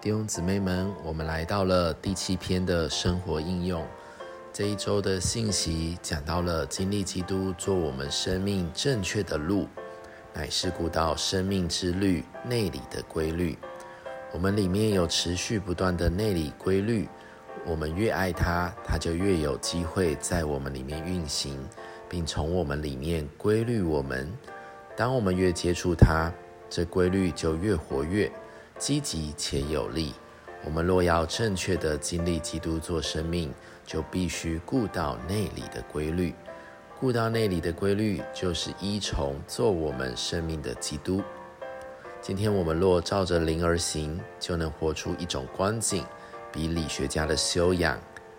弟兄姊妹们，我们来到了第七篇的生活应用。这一周的信息讲到了经历基督做我们生命正确的路，乃是顾到生命之律内里的规律。我们里面有持续不断的内里规律，我们越爱他，他就越有机会在我们里面运行，并从我们里面规律我们。当我们越接触他，这规律就越活跃。积极且有力。我们若要正确的经历基督做生命，就必须顾到内里的规律。顾到内里的规律，就是依从做我们生命的基督。今天我们若照着灵而行，就能活出一种光景，比理学家的修养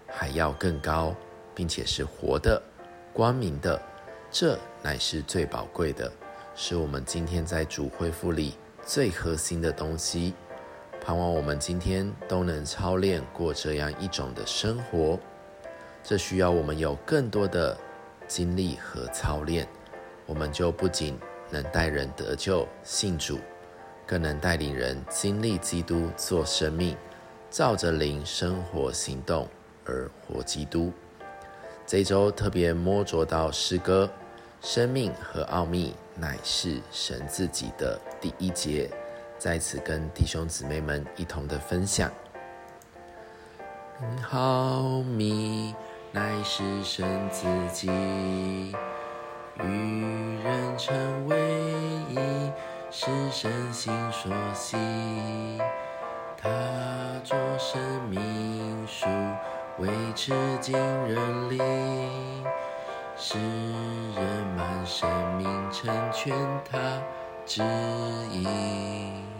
还要更高，并且是活的、光明的。这乃是最宝贵的，是我们今天在主恢复里。最核心的东西，盼望我们今天都能操练过这样一种的生活。这需要我们有更多的经历和操练，我们就不仅能带人得救信主，更能带领人经历基督做生命，照着灵生活行动而活基督。这周特别摸着到诗歌。生命和奥秘乃是神自己的第一节，在此跟弟兄姊妹们一同的分享。奥秘乃是神自己，与人成为一，是神心所喜。他作生命树，维持尽人力。使人生命成全他指引。